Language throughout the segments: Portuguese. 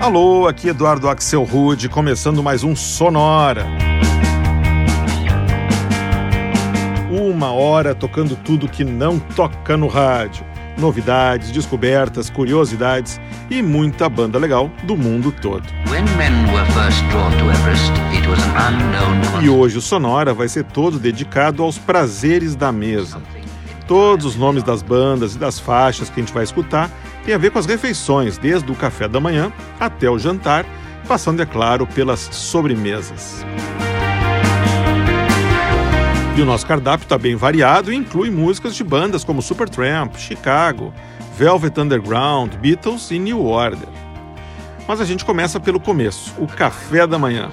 Alô, aqui Eduardo Axel Rude, começando mais um Sonora. Uma hora tocando tudo que não toca no rádio. Novidades, descobertas, curiosidades e muita banda legal do mundo todo. E hoje o Sonora vai ser todo dedicado aos prazeres da mesa. Todos os nomes das bandas e das faixas que a gente vai escutar tem a ver com as refeições, desde o café da manhã até o jantar, passando, é claro, pelas sobremesas. E o nosso cardápio está bem variado e inclui músicas de bandas como Supertramp, Chicago, Velvet Underground, Beatles e New Order. Mas a gente começa pelo começo, o café da manhã.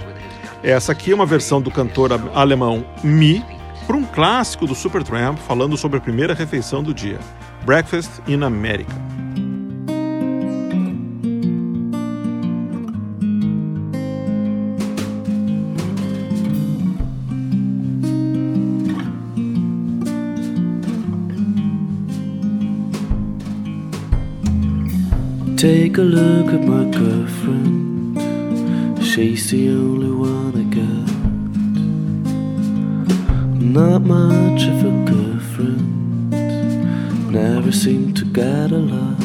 Essa aqui é uma versão do cantor alemão Mi para um clássico do Supertramp falando sobre a primeira refeição do dia, Breakfast in America. Take a look at my girlfriend. She's the only one I got. Not much of a girlfriend. Never seem to get a lot.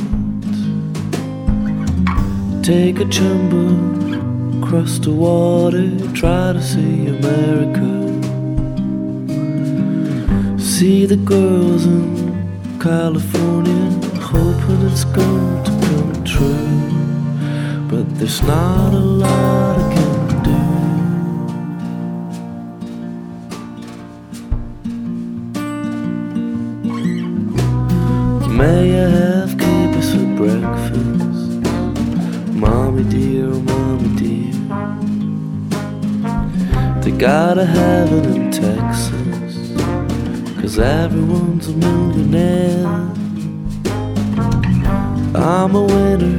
Take a jumbo across the water. Try to see America. See the girls in California. Hoping it's going to true. But there's not a lot I can do. May I have kibbitz for breakfast? Mommy dear, oh mommy dear. They gotta have it in Texas. Cause everyone's a millionaire. I'm a winner,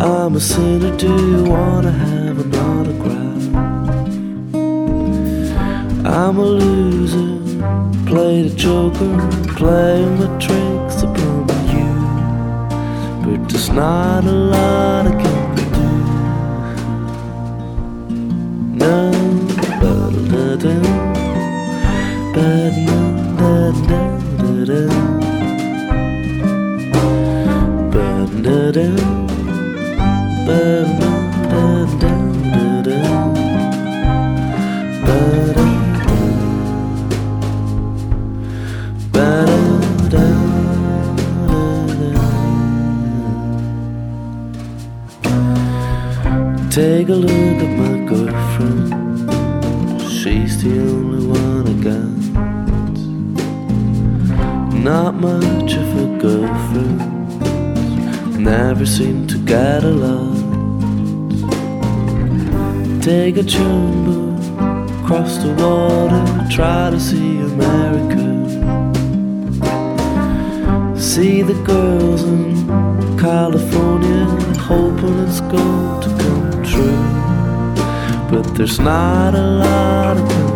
I'm a sinner. Do you wanna have an autograph? I'm a loser, play the joker, playing my tricks upon you. But there's not a lot I Look at my girlfriend. She's the only one I got. Not much of a girlfriend never seem to get a lot. Take a jumbo across the water, try to see America. See the girls in California, hoping it's going to come true. But there's not a lot I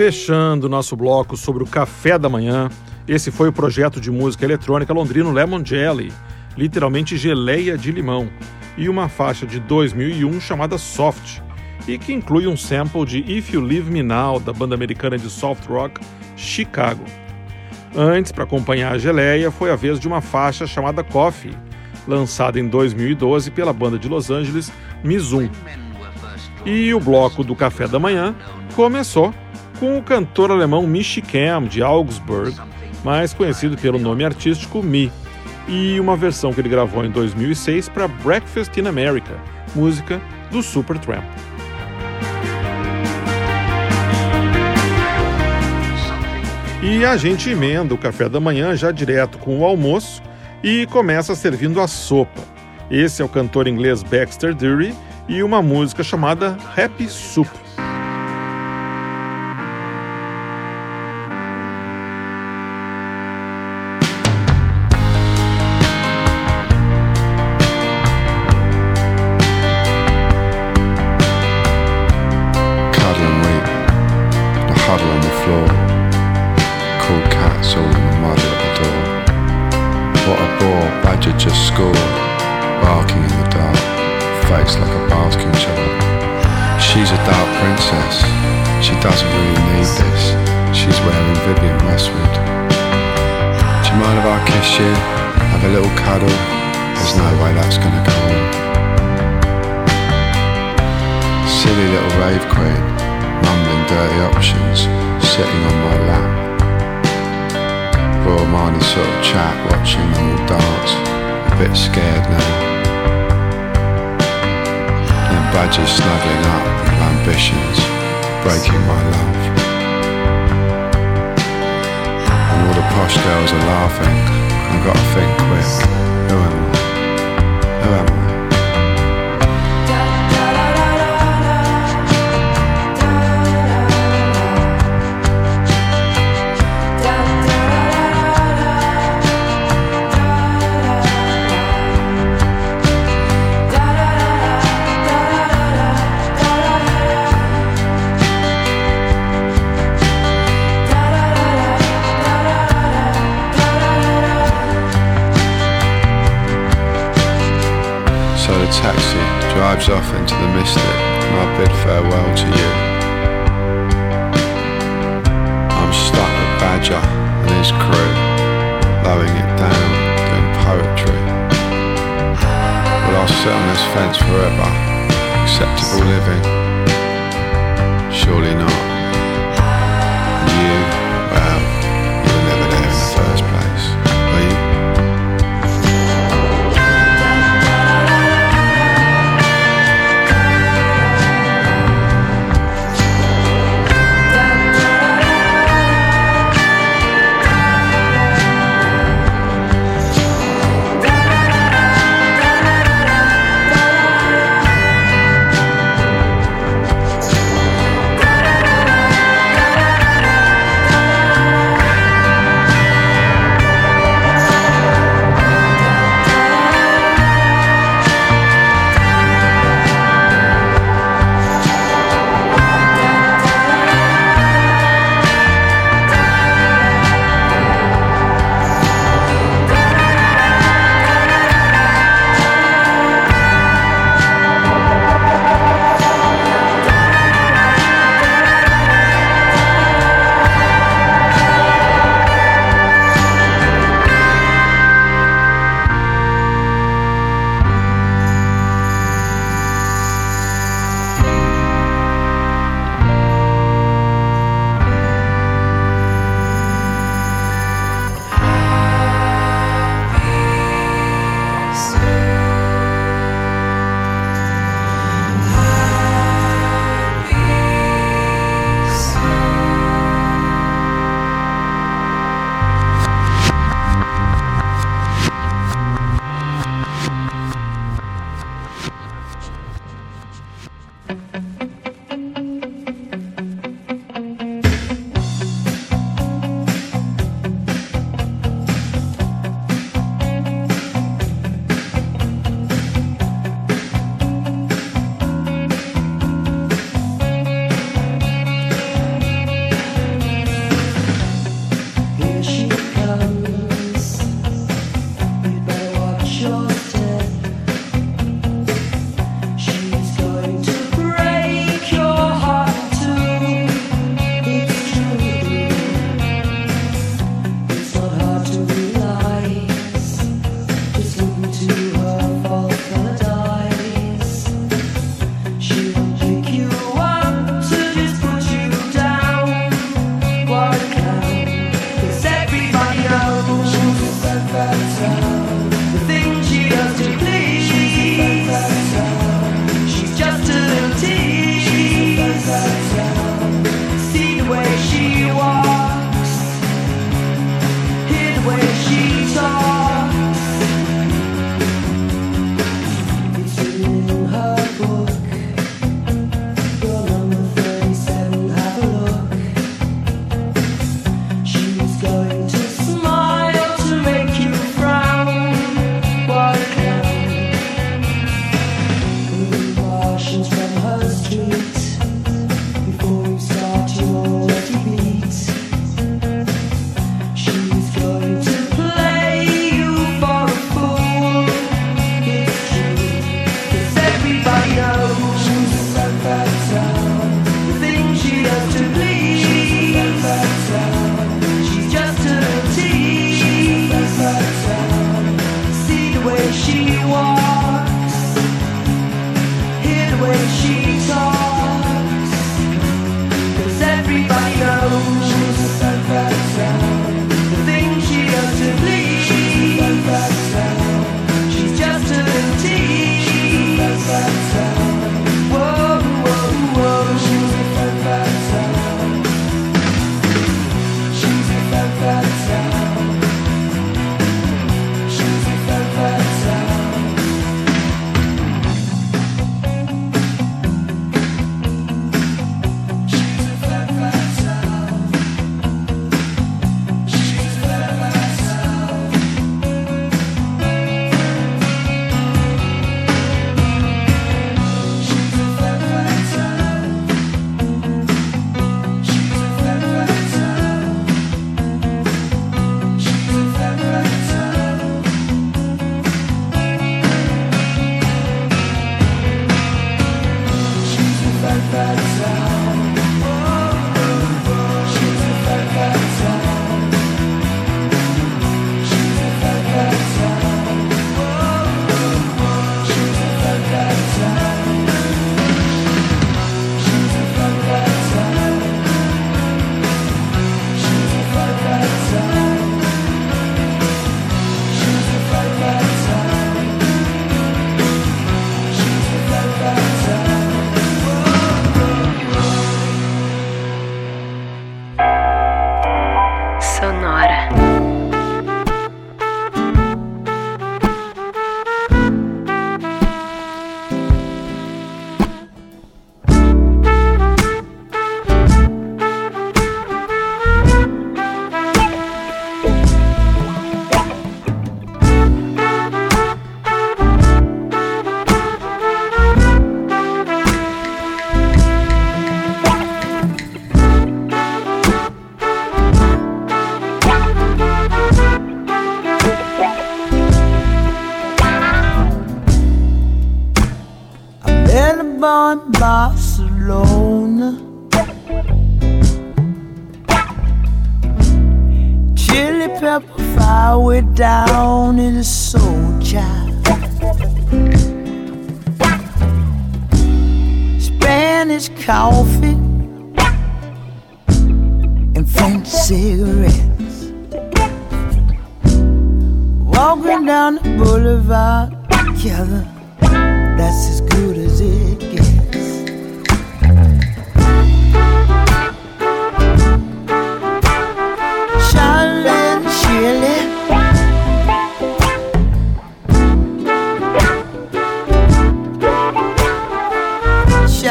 Fechando nosso bloco sobre o café da manhã, esse foi o projeto de música eletrônica londrino Lemon Jelly, literalmente geleia de limão, e uma faixa de 2001 chamada Soft, e que inclui um sample de If You Leave Me Now, da banda americana de soft rock Chicago. Antes, para acompanhar a geleia, foi a vez de uma faixa chamada Coffee, lançada em 2012 pela banda de Los Angeles Mizum. E o bloco do café da manhã começou com o cantor alemão Michi Cam, de Augsburg, mais conhecido pelo nome artístico Mi, e uma versão que ele gravou em 2006 para Breakfast in America, música do Supertramp. E a gente emenda o café da manhã já direto com o almoço e começa servindo a sopa. Esse é o cantor inglês Baxter Dury e uma música chamada Happy Soup. of snuggling up of ambitions breaking my love. And all the posh girls are laughing. I've got to think quick. Who am I? Who am I? fence forever. Acceptable living? Surely not.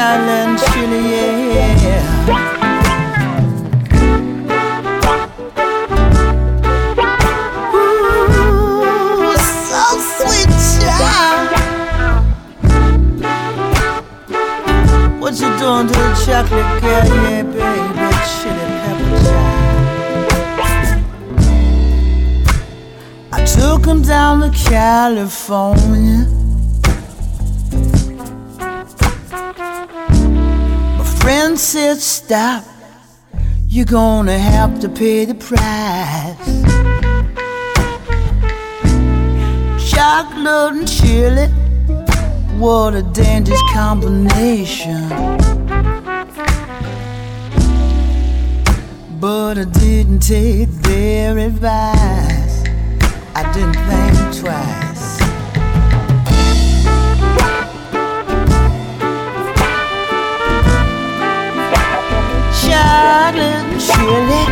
And Shirley, yeah. Ooh, so sweet, child. What you doing to the chocolate girl? Yeah, baby, chili pepper child. I took him down to California. Said, Stop, you're gonna have to pay the price. Chocolate and chili, what a dangerous combination. But I didn't take their advice. I didn't think twice. 血莲。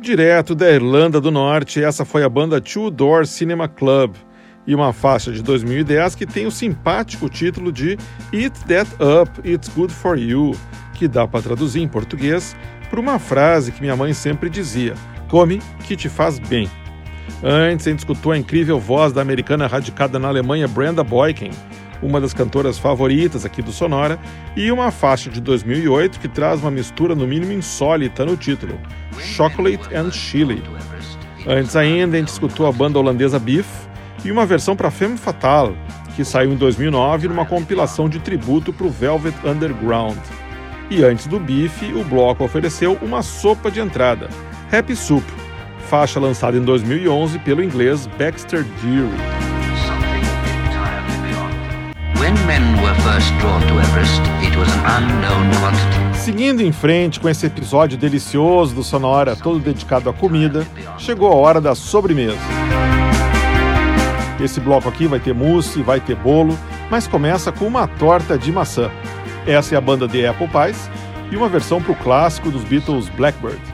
Direto da Irlanda do Norte, essa foi a banda Two Door Cinema Club e uma faixa de 2010 que tem o simpático título de Eat That Up, It's Good For You, que dá para traduzir em português por uma frase que minha mãe sempre dizia: Come que te faz bem. Antes, a gente escutou a incrível voz da americana radicada na Alemanha Brenda Boykin, uma das cantoras favoritas aqui do Sonora, e uma faixa de 2008 que traz uma mistura no mínimo insólita no título, Chocolate and Chili. Antes ainda, a gente escutou a banda holandesa Beef e uma versão para Femme Fatale, que saiu em 2009 numa compilação de tributo para o Velvet Underground. E antes do Beef, o bloco ofereceu uma sopa de entrada, Happy Soup, faixa lançada em 2011 pelo inglês Baxter Deary. Seguindo em frente com esse episódio delicioso do Sonora, todo dedicado à comida, chegou a hora da sobremesa. Esse bloco aqui vai ter mousse, vai ter bolo, mas começa com uma torta de maçã. Essa é a banda The Apple Pies e uma versão para o clássico dos Beatles Blackbird.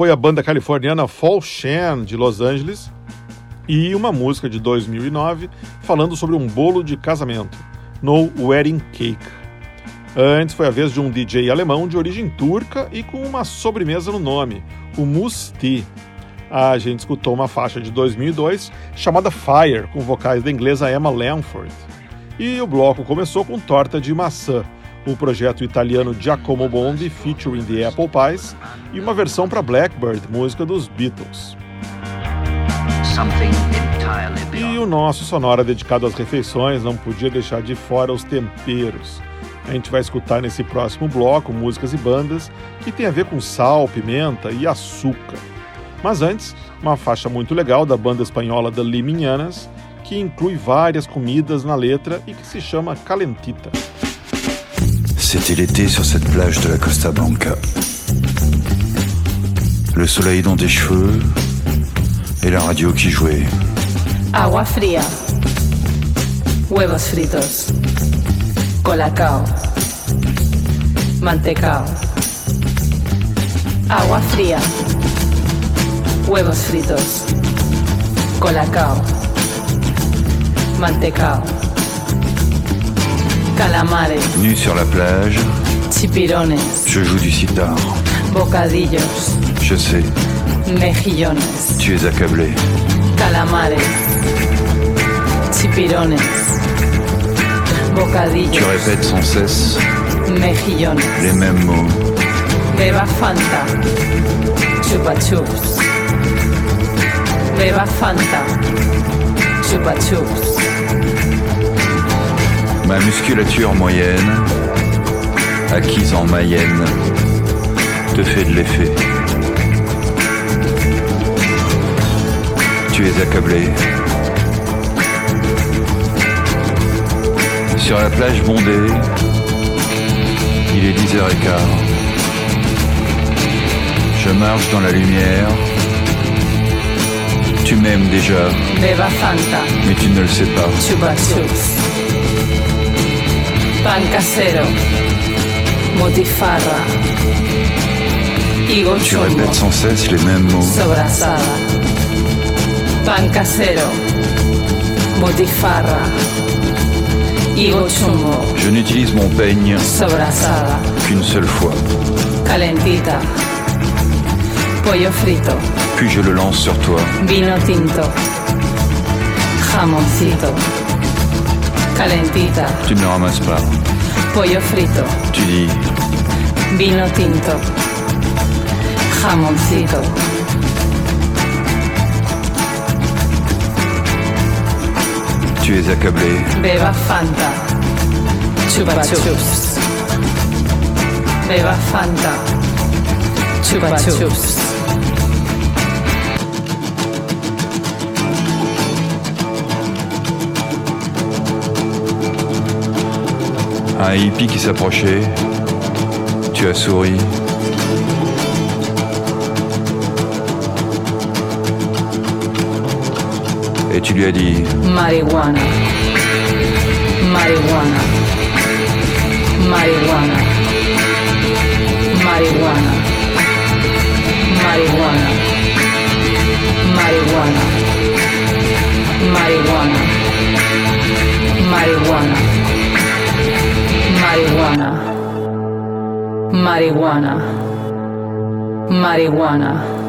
Foi a banda californiana Fall Shan, de Los Angeles, e uma música de 2009 falando sobre um bolo de casamento, No Wedding Cake. Antes foi a vez de um DJ alemão de origem turca e com uma sobremesa no nome, o Musti. A gente escutou uma faixa de 2002 chamada Fire, com vocais da inglesa Emma Lanford. E o bloco começou com Torta de Maçã, o projeto italiano Giacomo Bondi featuring the Apple Pies e uma versão para Blackbird, música dos Beatles. E o nosso sonora dedicado às refeições não podia deixar de fora os temperos. A gente vai escutar nesse próximo bloco músicas e bandas que tem a ver com sal, pimenta e açúcar. Mas antes, uma faixa muito legal da banda espanhola The Liminhanas, que inclui várias comidas na letra e que se chama Calentita. C'était l'été sur cette plage de la Costa Blanca. Le soleil dans tes cheveux et la radio qui jouait. Agua fría. Huevos fritos. Colacao. Mantecao. Agua fría. Huevos fritos. Colacao. Mantecao. Calamares, Nu sur la plage, chipirones, je joue du sitar. bocadillos, Je sais, mejillones, tu es accablé. calamares, chipirones, Tu bocadillos, répètes sans cesse. Mejillones, les mêmes mots. beba Fanta, chupa chups, beba Fanta, chupa chups, Ma musculature moyenne, acquise en Mayenne, te fait de l'effet. Tu es accablé. Sur la plage bondée, il est 10h15. Je marche dans la lumière. Tu m'aimes déjà, mais tu ne le sais pas. Pan casero, motifarra, higo Tu répètes sans cesse les mêmes mots. sobrasada, pan casero, botifarra, higo chumbo, Je n'utilise mon peigne sobrasada, qu'une seule fois, calentita, pollo frito, puis je le lance sur toi. vino tinto, jamoncito, calentita, Tu ne le ramasses pas. pollo frito, Tu dis, vino tinto, jamoncito, tu es accablé. Beba Fanta. Chupa Chups. Beba Fanta. Chupa Chups. Un hippie qui s'approchait. Tu as souri. Et tu lui as dit, Marihuana. Marihuana. Marihuana. Marihuana. Marihuana. Marihuana. Marihuana. Marihuana. Marihuana. Marihuana.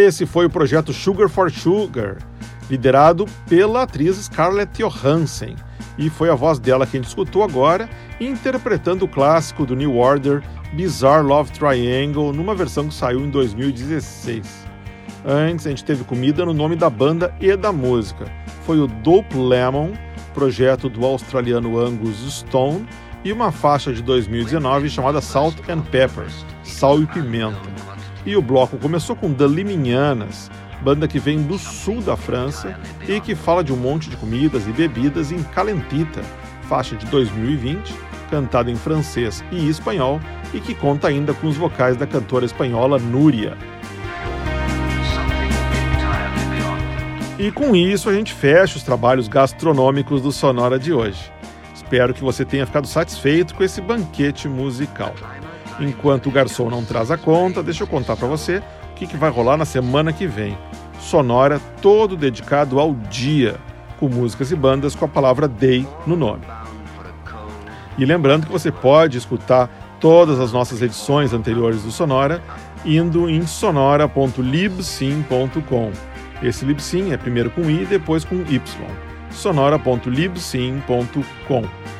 Esse foi o projeto Sugar for Sugar, liderado pela atriz Scarlett Johansson, e foi a voz dela que a gente escutou agora, interpretando o clássico do New Order, Bizarre Love Triangle, numa versão que saiu em 2016. Antes, a gente teve comida no nome da banda e da música. Foi o Dope Lemon, projeto do australiano Angus Stone, e uma faixa de 2019 chamada Salt and Pepper, Sal e Pimenta. E o bloco começou com The Liminhanas, banda que vem do sul da França e que fala de um monte de comidas e bebidas em Calentita, faixa de 2020, cantada em francês e espanhol e que conta ainda com os vocais da cantora espanhola Núria. E com isso a gente fecha os trabalhos gastronômicos do Sonora de hoje. Espero que você tenha ficado satisfeito com esse banquete musical. Enquanto o garçom não traz a conta, deixa eu contar para você o que, que vai rolar na semana que vem. Sonora todo dedicado ao dia, com músicas e bandas com a palavra day no nome. E lembrando que você pode escutar todas as nossas edições anteriores do Sonora indo em sonora.libsim.com. Esse Libsyn é primeiro com I, depois com Y. sonora.libsim.com.